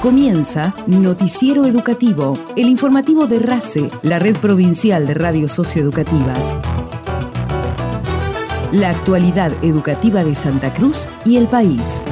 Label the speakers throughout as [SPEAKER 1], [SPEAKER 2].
[SPEAKER 1] Comienza Noticiero Educativo, el informativo de RACE, la red provincial de radios socioeducativas. La actualidad educativa de Santa Cruz y el país.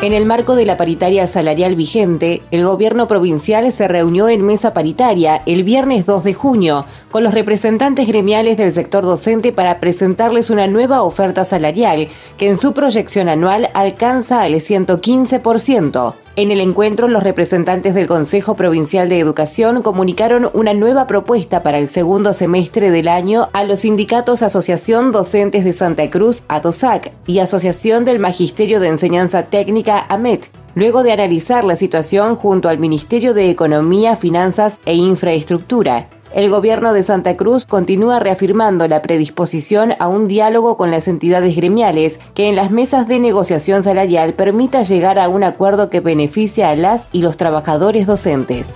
[SPEAKER 2] En el marco de la paritaria salarial vigente, el gobierno provincial se reunió en mesa paritaria el viernes 2 de junio con los representantes gremiales del sector docente para presentarles una nueva oferta salarial que en su proyección anual alcanza el 115%. En el encuentro, los representantes del Consejo Provincial de Educación comunicaron una nueva propuesta para el segundo semestre del año a los sindicatos Asociación Docentes de Santa Cruz, ADOSAC, y Asociación del Magisterio de Enseñanza Técnica, AMET, luego de analizar la situación junto al Ministerio de Economía, Finanzas e Infraestructura. El gobierno de Santa Cruz continúa reafirmando la predisposición a un diálogo con las entidades gremiales que en las mesas de negociación salarial permita llegar a un acuerdo que beneficie a las y los trabajadores docentes.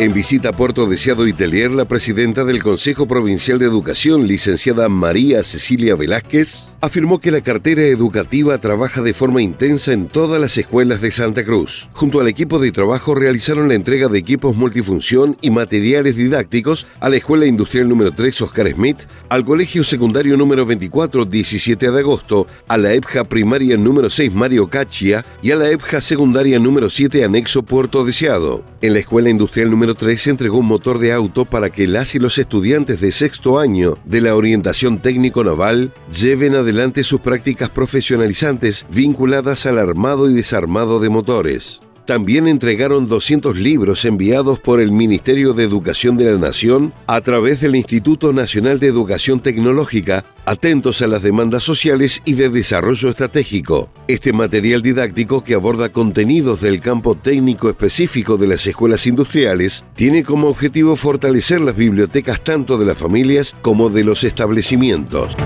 [SPEAKER 3] En visita a Puerto Deseado y Telier, la presidenta del Consejo Provincial de Educación, licenciada María Cecilia Velázquez, afirmó que la cartera educativa trabaja de forma intensa en todas las escuelas de Santa Cruz. Junto al equipo de trabajo realizaron la entrega de equipos multifunción y materiales didácticos a la Escuela Industrial número 3 Oscar Smith, al Colegio Secundario número 24 17 de agosto, a la EPJA Primaria número 6 Mario Cachia y a la EPJA Secundaria número 7 Anexo Puerto Deseado. En la Escuela Industrial número 3 se entregó un motor de auto para que las y los estudiantes de sexto año de la orientación técnico naval lleven adelante sus prácticas profesionalizantes vinculadas al armado y desarmado de motores. También entregaron 200 libros enviados por el Ministerio de Educación de la Nación a través del Instituto Nacional de Educación Tecnológica, atentos a las demandas sociales y de desarrollo estratégico. Este material didáctico que aborda contenidos del campo técnico específico de las escuelas industriales tiene como objetivo fortalecer las bibliotecas tanto de las familias como de los establecimientos.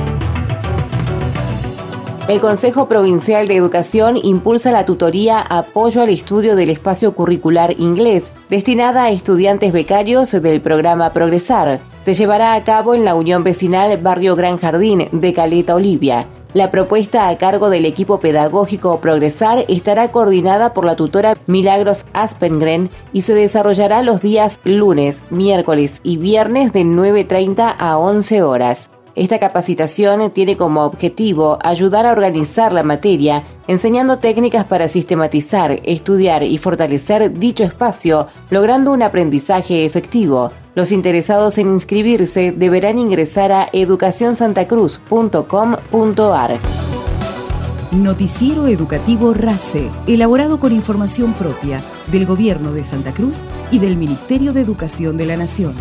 [SPEAKER 2] El Consejo Provincial de Educación impulsa la tutoría Apoyo al Estudio del Espacio Curricular Inglés, destinada a estudiantes becarios del programa Progresar. Se llevará a cabo en la Unión Vecinal Barrio Gran Jardín de Caleta Olivia. La propuesta a cargo del equipo pedagógico Progresar estará coordinada por la tutora Milagros Aspengren y se desarrollará los días lunes, miércoles y viernes de 9.30 a 11 horas. Esta capacitación tiene como objetivo ayudar a organizar la materia, enseñando técnicas para sistematizar, estudiar y fortalecer dicho espacio, logrando un aprendizaje efectivo. Los interesados en inscribirse deberán ingresar a educacionsantacruz.com.ar.
[SPEAKER 1] Noticiero Educativo RACE, elaborado con información propia del Gobierno de Santa Cruz y del Ministerio de Educación de la Nación.